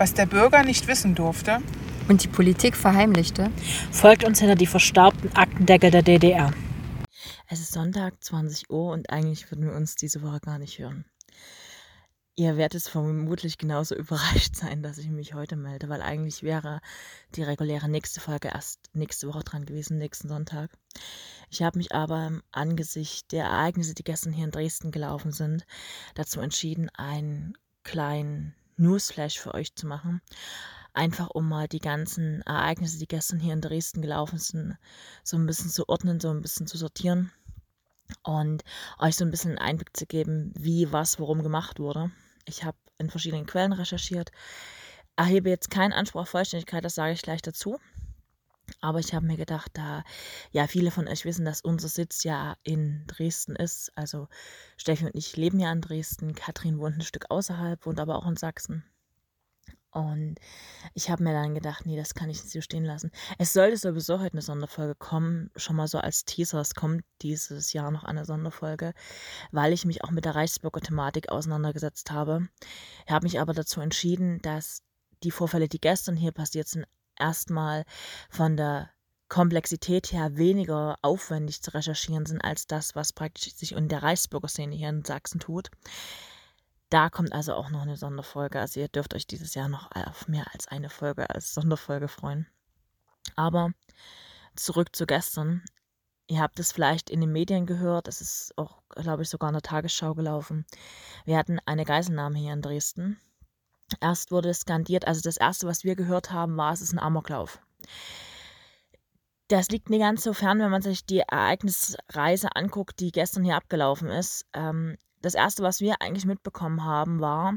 was der Bürger nicht wissen durfte und die Politik verheimlichte. Folgt uns hinter die verstaubten Aktendeckel der DDR. Es ist Sonntag, 20 Uhr und eigentlich würden wir uns diese Woche gar nicht hören. Ihr werdet vermutlich genauso überrascht sein, dass ich mich heute melde, weil eigentlich wäre die reguläre nächste Folge erst nächste Woche dran gewesen, nächsten Sonntag. Ich habe mich aber im Angesicht der Ereignisse, die gestern hier in Dresden gelaufen sind, dazu entschieden, einen kleinen Newsflash für euch zu machen. Einfach um mal die ganzen Ereignisse, die gestern hier in Dresden gelaufen sind, so ein bisschen zu ordnen, so ein bisschen zu sortieren und euch so ein bisschen einen Einblick zu geben, wie was warum gemacht wurde. Ich habe in verschiedenen Quellen recherchiert, erhebe jetzt keinen Anspruch auf Vollständigkeit, das sage ich gleich dazu. Aber ich habe mir gedacht, da ja viele von euch wissen, dass unser Sitz ja in Dresden ist. Also Steffi und ich leben ja in Dresden. Katrin wohnt ein Stück außerhalb, wohnt aber auch in Sachsen. Und ich habe mir dann gedacht, nee, das kann ich nicht so stehen lassen. Es sollte sowieso heute eine Sonderfolge kommen, schon mal so als Teaser. Es kommt dieses Jahr noch eine Sonderfolge, weil ich mich auch mit der Reichsbürger Thematik auseinandergesetzt habe. Ich habe mich aber dazu entschieden, dass die Vorfälle, die gestern hier passiert sind, erstmal von der Komplexität her weniger aufwendig zu recherchieren sind als das, was praktisch sich in der Reichsbürgerszene hier in Sachsen tut. Da kommt also auch noch eine Sonderfolge. Also ihr dürft euch dieses Jahr noch auf mehr als eine Folge als Sonderfolge freuen. Aber zurück zu gestern. Ihr habt es vielleicht in den Medien gehört. Es ist auch, glaube ich, sogar in der Tagesschau gelaufen. Wir hatten eine Geiselnahme hier in Dresden. Erst wurde skandiert, also das erste, was wir gehört haben, war, es ist ein Amoklauf. Das liegt nicht ganz so fern, wenn man sich die Ereignisreise anguckt, die gestern hier abgelaufen ist. Ähm, das Erste, was wir eigentlich mitbekommen haben, war,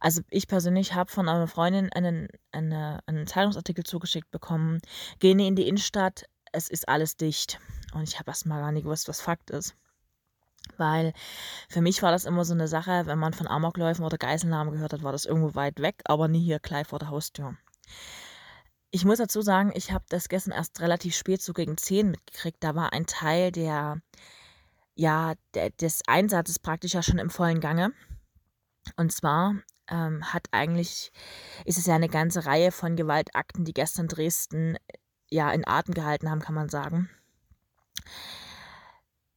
also ich persönlich habe von einer Freundin einen, eine, einen Zeitungsartikel zugeschickt bekommen, gehen in die Innenstadt, es ist alles dicht. Und ich habe erst mal gar nicht gewusst, was Fakt ist. Weil für mich war das immer so eine Sache, wenn man von Amokläufen oder Geiselnahmen gehört hat, war das irgendwo weit weg, aber nie hier gleich vor der Haustür. Ich muss dazu sagen, ich habe das gestern erst relativ spät, so gegen 10 mitgekriegt. Da war ein Teil der ja, des Einsatzes praktisch ja schon im vollen Gange. Und zwar ähm, hat eigentlich, ist es ja eine ganze Reihe von Gewaltakten, die gestern Dresden ja in Atem gehalten haben, kann man sagen.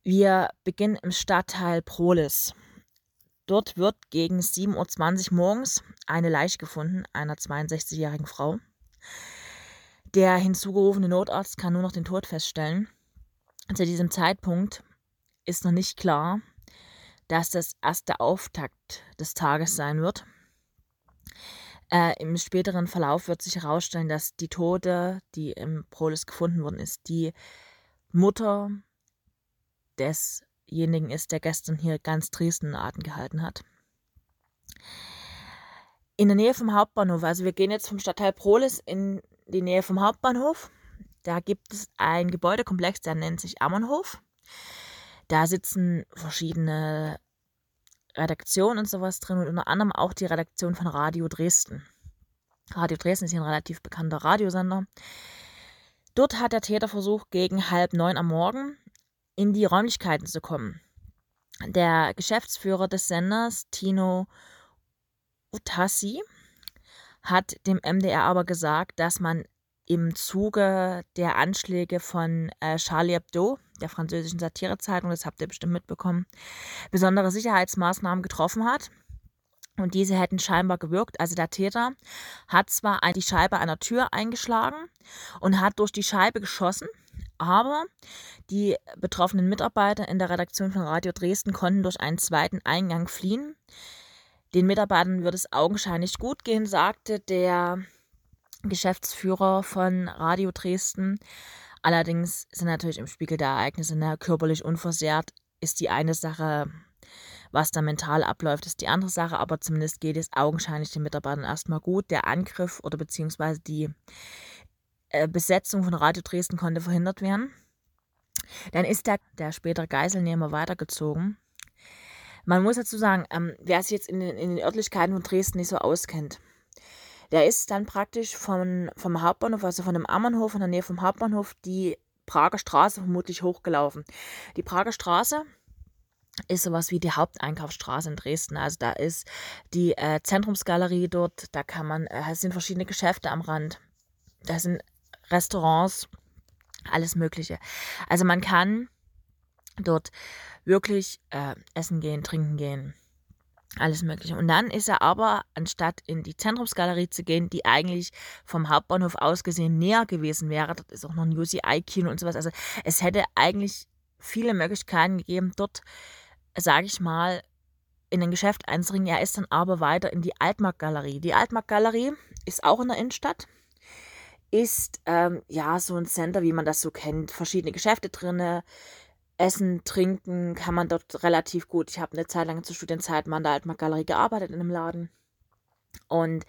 Wir beginnen im Stadtteil Prolis. Dort wird gegen 7.20 Uhr morgens eine Leiche gefunden, einer 62-jährigen Frau. Der hinzugerufene Notarzt kann nur noch den Tod feststellen. Zu diesem Zeitpunkt ist noch nicht klar, dass das erste Auftakt des Tages sein wird. Äh, Im späteren Verlauf wird sich herausstellen, dass die Tote, die im Prolis gefunden worden ist, die Mutter desjenigen ist, der gestern hier ganz Dresden Atem gehalten hat. In der Nähe vom Hauptbahnhof, also wir gehen jetzt vom Stadtteil Prolis in die Nähe vom Hauptbahnhof. Da gibt es einen Gebäudekomplex, der nennt sich Ammonhof. Da sitzen verschiedene Redaktionen und sowas drin und unter anderem auch die Redaktion von Radio Dresden. Radio Dresden ist hier ein relativ bekannter Radiosender. Dort hat der Täter versucht, gegen halb neun am Morgen in die Räumlichkeiten zu kommen. Der Geschäftsführer des Senders, Tino Utassi, hat dem MDR aber gesagt, dass man im Zuge der Anschläge von äh, Charlie Hebdo, der französischen Satirezeitung, das habt ihr bestimmt mitbekommen, besondere Sicherheitsmaßnahmen getroffen hat. Und diese hätten scheinbar gewirkt. Also der Täter hat zwar die Scheibe einer Tür eingeschlagen und hat durch die Scheibe geschossen, aber die betroffenen Mitarbeiter in der Redaktion von Radio Dresden konnten durch einen zweiten Eingang fliehen. Den Mitarbeitern würde es augenscheinlich gut gehen, sagte der Geschäftsführer von Radio Dresden. Allerdings sind natürlich im Spiegel der Ereignisse ne, körperlich unversehrt, ist die eine Sache, was da mental abläuft, ist die andere Sache, aber zumindest geht es augenscheinlich den Mitarbeitern erstmal gut. Der Angriff oder beziehungsweise die äh, Besetzung von Radio Dresden konnte verhindert werden. Dann ist der, der spätere Geiselnehmer weitergezogen. Man muss dazu sagen, ähm, wer sich jetzt in den, in den Örtlichkeiten von Dresden nicht so auskennt, der ist dann praktisch von, vom Hauptbahnhof, also von dem Ammerhof, in der Nähe vom Hauptbahnhof, die Prager Straße vermutlich hochgelaufen. Die Prager Straße ist sowas wie die Haupteinkaufsstraße in Dresden. Also da ist die äh, Zentrumsgalerie dort, da kann man, äh, sind verschiedene Geschäfte am Rand, da sind Restaurants, alles Mögliche. Also man kann dort wirklich äh, essen gehen, trinken gehen, alles Mögliche. Und dann ist er aber, anstatt in die Zentrumsgalerie zu gehen, die eigentlich vom Hauptbahnhof aus gesehen näher gewesen wäre, dort ist auch noch ein UCI-Kino und sowas. Also es hätte eigentlich viele Möglichkeiten gegeben, dort sage ich mal, in ein Geschäft einzudringen. Er ist dann aber weiter in die Altmarktgalerie. Die Altmarktgalerie ist auch in der Innenstadt. Ist ähm, ja so ein Center, wie man das so kennt. Verschiedene Geschäfte drin. Essen, trinken kann man dort relativ gut. Ich habe eine Zeit lang zur Studienzeit mal in der Altmarktgalerie gearbeitet in einem Laden. Und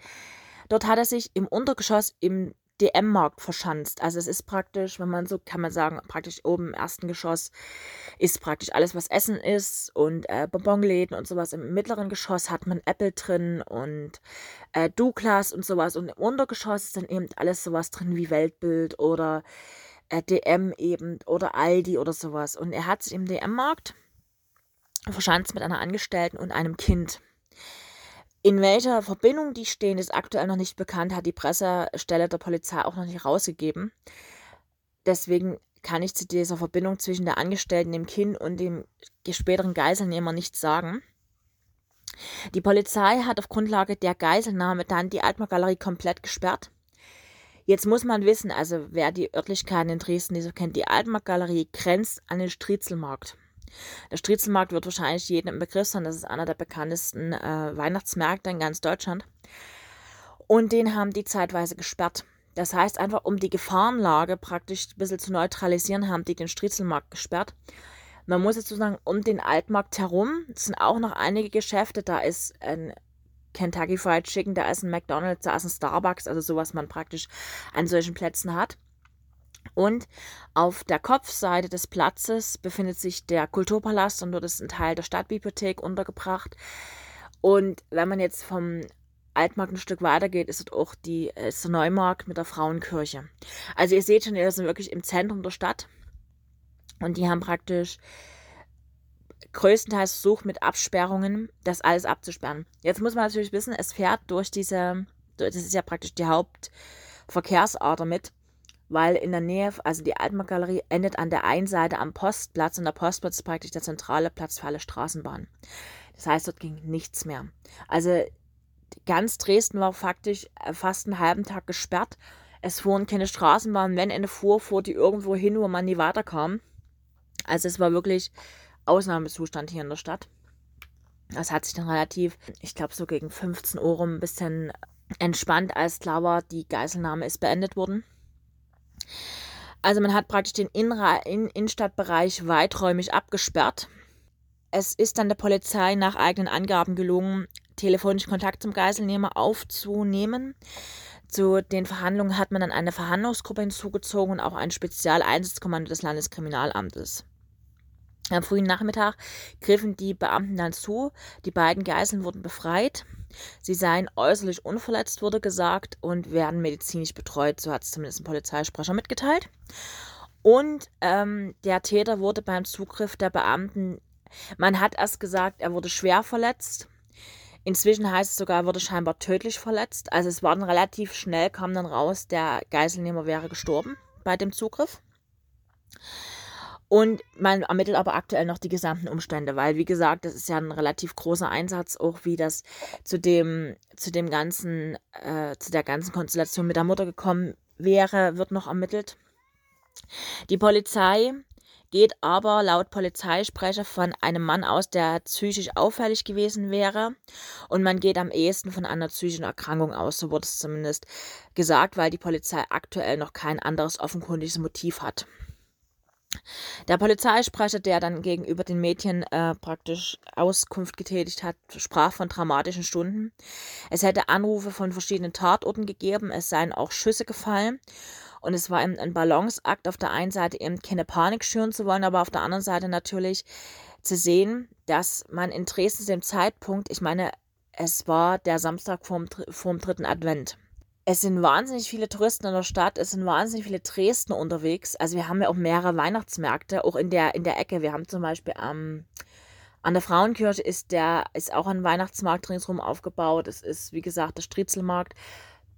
dort hat er sich im Untergeschoss im DM-Markt verschanzt. Also es ist praktisch, wenn man so kann man sagen, praktisch oben im ersten Geschoss ist praktisch alles, was Essen ist und äh, Bonbonläden und sowas. Im mittleren Geschoss hat man Apple drin und äh, Douglas und sowas. Und im Untergeschoss ist dann eben alles sowas drin wie Weltbild oder äh, DM eben oder Aldi oder sowas. Und er hat sich im DM-Markt verschanzt mit einer Angestellten und einem Kind. In welcher Verbindung die stehen, ist aktuell noch nicht bekannt, hat die Pressestelle der Polizei auch noch nicht rausgegeben. Deswegen kann ich zu dieser Verbindung zwischen der Angestellten, dem Kind und dem späteren Geiselnehmer nichts sagen. Die Polizei hat auf Grundlage der Geiselnahme dann die Altmark-Galerie komplett gesperrt. Jetzt muss man wissen, also wer die Örtlichkeiten in Dresden nicht so kennt, die Altmark-Galerie grenzt an den Striezelmarkt. Der Striezelmarkt wird wahrscheinlich jedem im Begriff sein. Das ist einer der bekanntesten äh, Weihnachtsmärkte in ganz Deutschland. Und den haben die zeitweise gesperrt. Das heißt einfach, um die Gefahrenlage praktisch ein bisschen zu neutralisieren, haben die den Striezelmarkt gesperrt. Man muss jetzt sozusagen um den Altmarkt herum, sind auch noch einige Geschäfte, da ist ein Kentucky Fried Chicken, da ist ein McDonald's, da ist ein Starbucks, also so, was man praktisch an solchen Plätzen hat. Und auf der Kopfseite des Platzes befindet sich der Kulturpalast und dort ist ein Teil der Stadtbibliothek untergebracht. Und wenn man jetzt vom Altmarkt ein Stück weiter geht, ist dort auch die, ist der Neumarkt mit der Frauenkirche. Also ihr seht schon, wir sind wirklich im Zentrum der Stadt. Und die haben praktisch größtenteils versucht mit Absperrungen das alles abzusperren. Jetzt muss man natürlich wissen, es fährt durch diese, das ist ja praktisch die Hauptverkehrsader mit weil in der Nähe, also die Altmark-Galerie endet an der einen Seite am Postplatz und der Postplatz ist praktisch der zentrale Platz für alle Straßenbahnen. Das heißt, dort ging nichts mehr. Also ganz Dresden war faktisch äh, fast einen halben Tag gesperrt. Es fuhren keine Straßenbahnen. Wenn eine fuhr, fuhr die irgendwo hin, wo man nie weiterkam. Also es war wirklich Ausnahmezustand hier in der Stadt. Das hat sich dann relativ, ich glaube so gegen 15 Uhr ein bisschen entspannt, als klar war, die Geiselnahme ist beendet worden. Also man hat praktisch den Innenra in Innenstadtbereich weiträumig abgesperrt. Es ist dann der Polizei nach eigenen Angaben gelungen, telefonisch Kontakt zum Geiselnehmer aufzunehmen. Zu den Verhandlungen hat man dann eine Verhandlungsgruppe hinzugezogen und auch ein Spezialeinsatzkommando des Landeskriminalamtes. Am frühen Nachmittag griffen die Beamten dann zu. Die beiden Geiseln wurden befreit. Sie seien äußerlich unverletzt, wurde gesagt, und werden medizinisch betreut. So hat es zumindest ein Polizeisprecher mitgeteilt. Und ähm, der Täter wurde beim Zugriff der Beamten, man hat erst gesagt, er wurde schwer verletzt. Inzwischen heißt es sogar, er wurde scheinbar tödlich verletzt. Also es war dann relativ schnell, kam dann raus, der Geiselnehmer wäre gestorben bei dem Zugriff. Und man ermittelt aber aktuell noch die gesamten Umstände, weil, wie gesagt, das ist ja ein relativ großer Einsatz, auch wie das zu dem, zu dem ganzen, äh, zu der ganzen Konstellation mit der Mutter gekommen wäre, wird noch ermittelt. Die Polizei geht aber laut Polizeisprecher von einem Mann aus, der psychisch auffällig gewesen wäre. Und man geht am ehesten von einer psychischen Erkrankung aus, so wurde es zumindest gesagt, weil die Polizei aktuell noch kein anderes offenkundiges Motiv hat. Der Polizeisprecher, der dann gegenüber den Mädchen äh, praktisch Auskunft getätigt hat, sprach von dramatischen Stunden. Es hätte Anrufe von verschiedenen Tatorten gegeben, es seien auch Schüsse gefallen. Und es war ein Balanceakt, auf der einen Seite eben keine Panik schüren zu wollen, aber auf der anderen Seite natürlich zu sehen, dass man in Dresden zu dem Zeitpunkt, ich meine, es war der Samstag vorm, vorm dritten Advent es sind wahnsinnig viele Touristen in der Stadt, es sind wahnsinnig viele Dresden unterwegs. Also wir haben ja auch mehrere Weihnachtsmärkte, auch in der, in der Ecke. Wir haben zum Beispiel am, An der Frauenkirche ist der ist auch ein Weihnachtsmarkt ringsherum aufgebaut. Es ist, wie gesagt, der Striezelmarkt.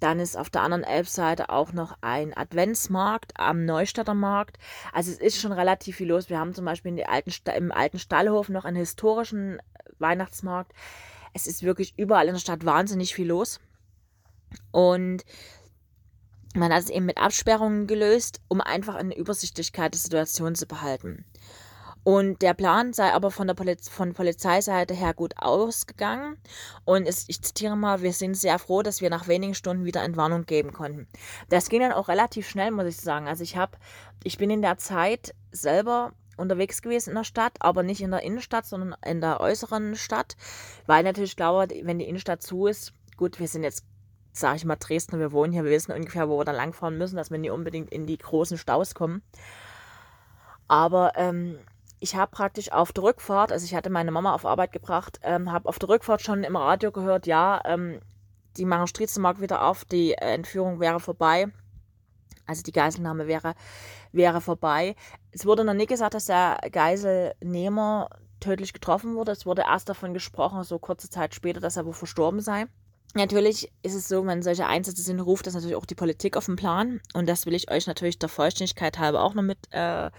Dann ist auf der anderen Elbseite auch noch ein Adventsmarkt am Neustadter Markt. Also es ist schon relativ viel los. Wir haben zum Beispiel in die alten, im alten Stallhof noch einen historischen Weihnachtsmarkt. Es ist wirklich überall in der Stadt wahnsinnig viel los. Und man hat es eben mit Absperrungen gelöst, um einfach eine Übersichtlichkeit der Situation zu behalten. Und der Plan sei aber von der Poliz von Polizeiseite her gut ausgegangen. Und es, ich zitiere mal, wir sind sehr froh, dass wir nach wenigen Stunden wieder Entwarnung geben konnten. Das ging dann auch relativ schnell, muss ich sagen. Also ich habe, ich bin in der Zeit selber unterwegs gewesen in der Stadt, aber nicht in der Innenstadt, sondern in der äußeren Stadt, weil natürlich glaube, wenn die Innenstadt zu ist, gut, wir sind jetzt sage ich mal, Dresden, wir wohnen hier, wir wissen ungefähr, wo wir da langfahren müssen, dass wir nicht unbedingt in die großen Staus kommen. Aber ähm, ich habe praktisch auf der Rückfahrt, also ich hatte meine Mama auf Arbeit gebracht, ähm, habe auf der Rückfahrt schon im Radio gehört, ja, ähm, die machen Striezelmarkt wieder auf, die äh, Entführung wäre vorbei. Also die Geiselnahme wäre, wäre vorbei. Es wurde noch nie gesagt, dass der Geiselnehmer tödlich getroffen wurde. Es wurde erst davon gesprochen, so kurze Zeit später, dass er wohl verstorben sei. Natürlich ist es so, wenn solche Einsätze sind, ruft das natürlich auch die Politik auf den Plan. Und das will ich euch natürlich der Vollständigkeit halber auch noch mit äh,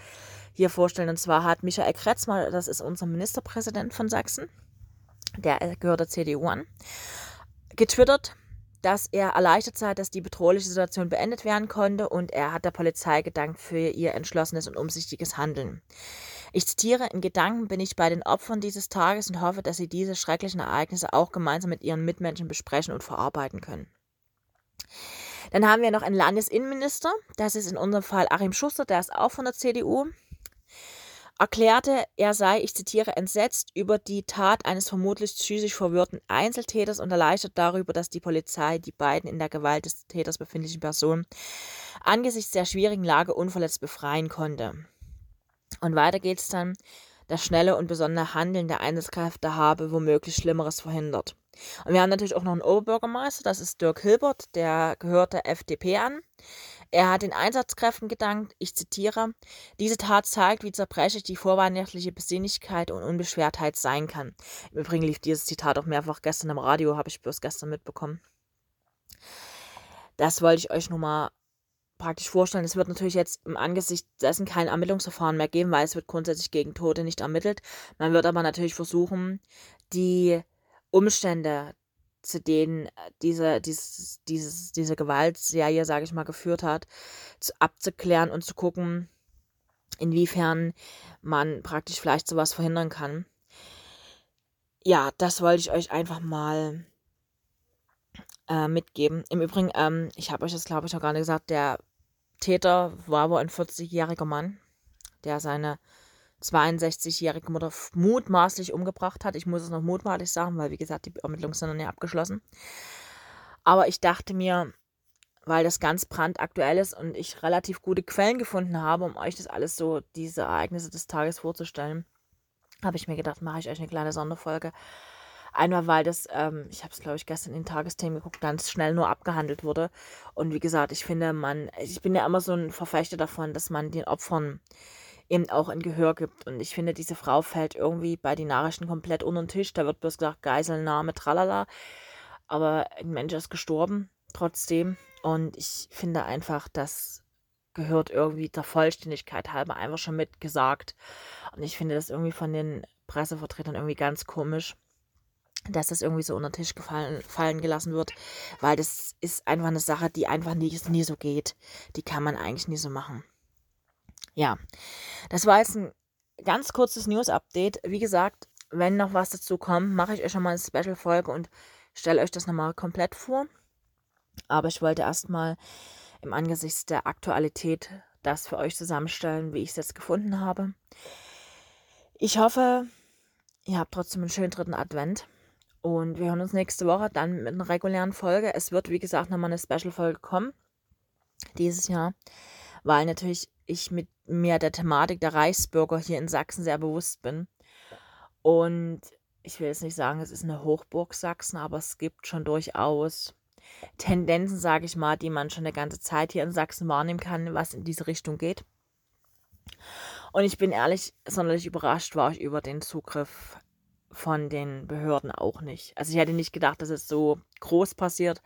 hier vorstellen. Und zwar hat Michael Kretzmer, das ist unser Ministerpräsident von Sachsen, der gehört der CDU an, getwittert, dass er erleichtert sei, dass die bedrohliche Situation beendet werden konnte und er hat der Polizei gedankt für ihr entschlossenes und umsichtiges Handeln. Ich zitiere, in Gedanken bin ich bei den Opfern dieses Tages und hoffe, dass sie diese schrecklichen Ereignisse auch gemeinsam mit ihren Mitmenschen besprechen und verarbeiten können. Dann haben wir noch einen Landesinnenminister, das ist in unserem Fall Achim Schuster, der ist auch von der CDU, erklärte, er sei, ich zitiere, entsetzt über die Tat eines vermutlich psychisch verwirrten Einzeltäters und erleichtert darüber, dass die Polizei die beiden in der Gewalt des Täters befindlichen Personen angesichts der schwierigen Lage unverletzt befreien konnte. Und weiter geht es dann, das schnelle und besondere Handeln der Einsatzkräfte habe womöglich Schlimmeres verhindert. Und wir haben natürlich auch noch einen Oberbürgermeister, das ist Dirk Hilbert, der gehört der FDP an. Er hat den Einsatzkräften gedankt, ich zitiere, diese Tat zeigt, wie zerbrechlich die vorweihnachtliche Besinnlichkeit und Unbeschwertheit sein kann. Im Übrigen lief dieses Zitat auch mehrfach gestern im Radio, habe ich bloß gestern mitbekommen. Das wollte ich euch nur mal praktisch vorstellen, es wird natürlich jetzt im Angesicht dessen kein Ermittlungsverfahren mehr geben, weil es wird grundsätzlich gegen Tote nicht ermittelt. Man wird aber natürlich versuchen, die Umstände, zu denen diese, dieses, dieses, diese Gewaltserie, sage ich mal, geführt hat, zu, abzuklären und zu gucken, inwiefern man praktisch vielleicht sowas verhindern kann. Ja, das wollte ich euch einfach mal äh, mitgeben. Im Übrigen, ähm, ich habe euch das, glaube ich, noch gar nicht gesagt, der Täter war wohl ein 40-jähriger Mann, der seine 62-jährige Mutter mutmaßlich umgebracht hat. Ich muss es noch mutmaßlich sagen, weil wie gesagt, die Ermittlungen sind noch nicht abgeschlossen. Aber ich dachte mir, weil das ganz brandaktuell ist und ich relativ gute Quellen gefunden habe, um euch das alles so, diese Ereignisse des Tages vorzustellen, habe ich mir gedacht, mache ich euch eine kleine Sonderfolge Einmal, weil das, ähm, ich habe es glaube ich gestern in den Tagesthemen geguckt, ganz schnell nur abgehandelt wurde. Und wie gesagt, ich finde, man, ich bin ja immer so ein Verfechter davon, dass man den Opfern eben auch ein Gehör gibt. Und ich finde, diese Frau fällt irgendwie bei den Nachrichten komplett unter den Tisch. Da wird bloß gesagt, Geiselnahme, tralala. Aber ein Mensch ist gestorben, trotzdem. Und ich finde einfach, das gehört irgendwie der Vollständigkeit halber einfach schon mitgesagt. Und ich finde das irgendwie von den Pressevertretern irgendwie ganz komisch dass das irgendwie so unter den Tisch gefallen, fallen gelassen wird, weil das ist einfach eine Sache, die einfach nie, nie so geht. Die kann man eigentlich nie so machen. Ja, das war jetzt ein ganz kurzes News-Update. Wie gesagt, wenn noch was dazu kommt, mache ich euch schon mal eine Special-Folge und stelle euch das nochmal komplett vor. Aber ich wollte erstmal im Angesicht der Aktualität das für euch zusammenstellen, wie ich es jetzt gefunden habe. Ich hoffe, ihr habt trotzdem einen schönen dritten Advent. Und wir hören uns nächste Woche dann mit einer regulären Folge. Es wird, wie gesagt, nochmal eine Special-Folge kommen. Dieses Jahr. Weil natürlich ich mit mir der Thematik der Reichsbürger hier in Sachsen sehr bewusst bin. Und ich will jetzt nicht sagen, es ist eine Hochburg Sachsen, aber es gibt schon durchaus Tendenzen, sage ich mal, die man schon eine ganze Zeit hier in Sachsen wahrnehmen kann, was in diese Richtung geht. Und ich bin ehrlich, sonderlich überrascht war ich über den Zugriff von den Behörden auch nicht. Also ich hätte nicht gedacht, dass es so groß passiert,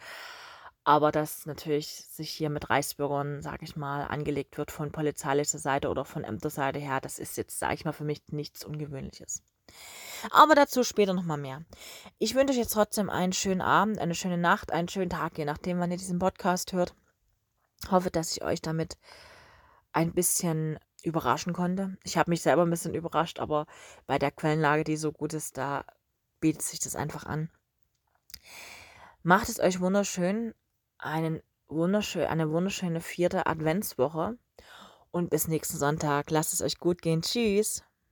aber dass natürlich sich hier mit Reichsbürgern, sage ich mal, angelegt wird von polizeilicher Seite oder von Ämterseite her, das ist jetzt, sage ich mal, für mich nichts Ungewöhnliches. Aber dazu später nochmal mehr. Ich wünsche euch jetzt trotzdem einen schönen Abend, eine schöne Nacht, einen schönen Tag, je nachdem, wann ihr diesen Podcast hört. Hoffe, dass ich euch damit ein bisschen überraschen konnte. Ich habe mich selber ein bisschen überrascht, aber bei der Quellenlage, die so gut ist, da bietet sich das einfach an. Macht es euch wunderschön, einen wunderschön, eine wunderschöne vierte Adventswoche und bis nächsten Sonntag. Lasst es euch gut gehen. Tschüss.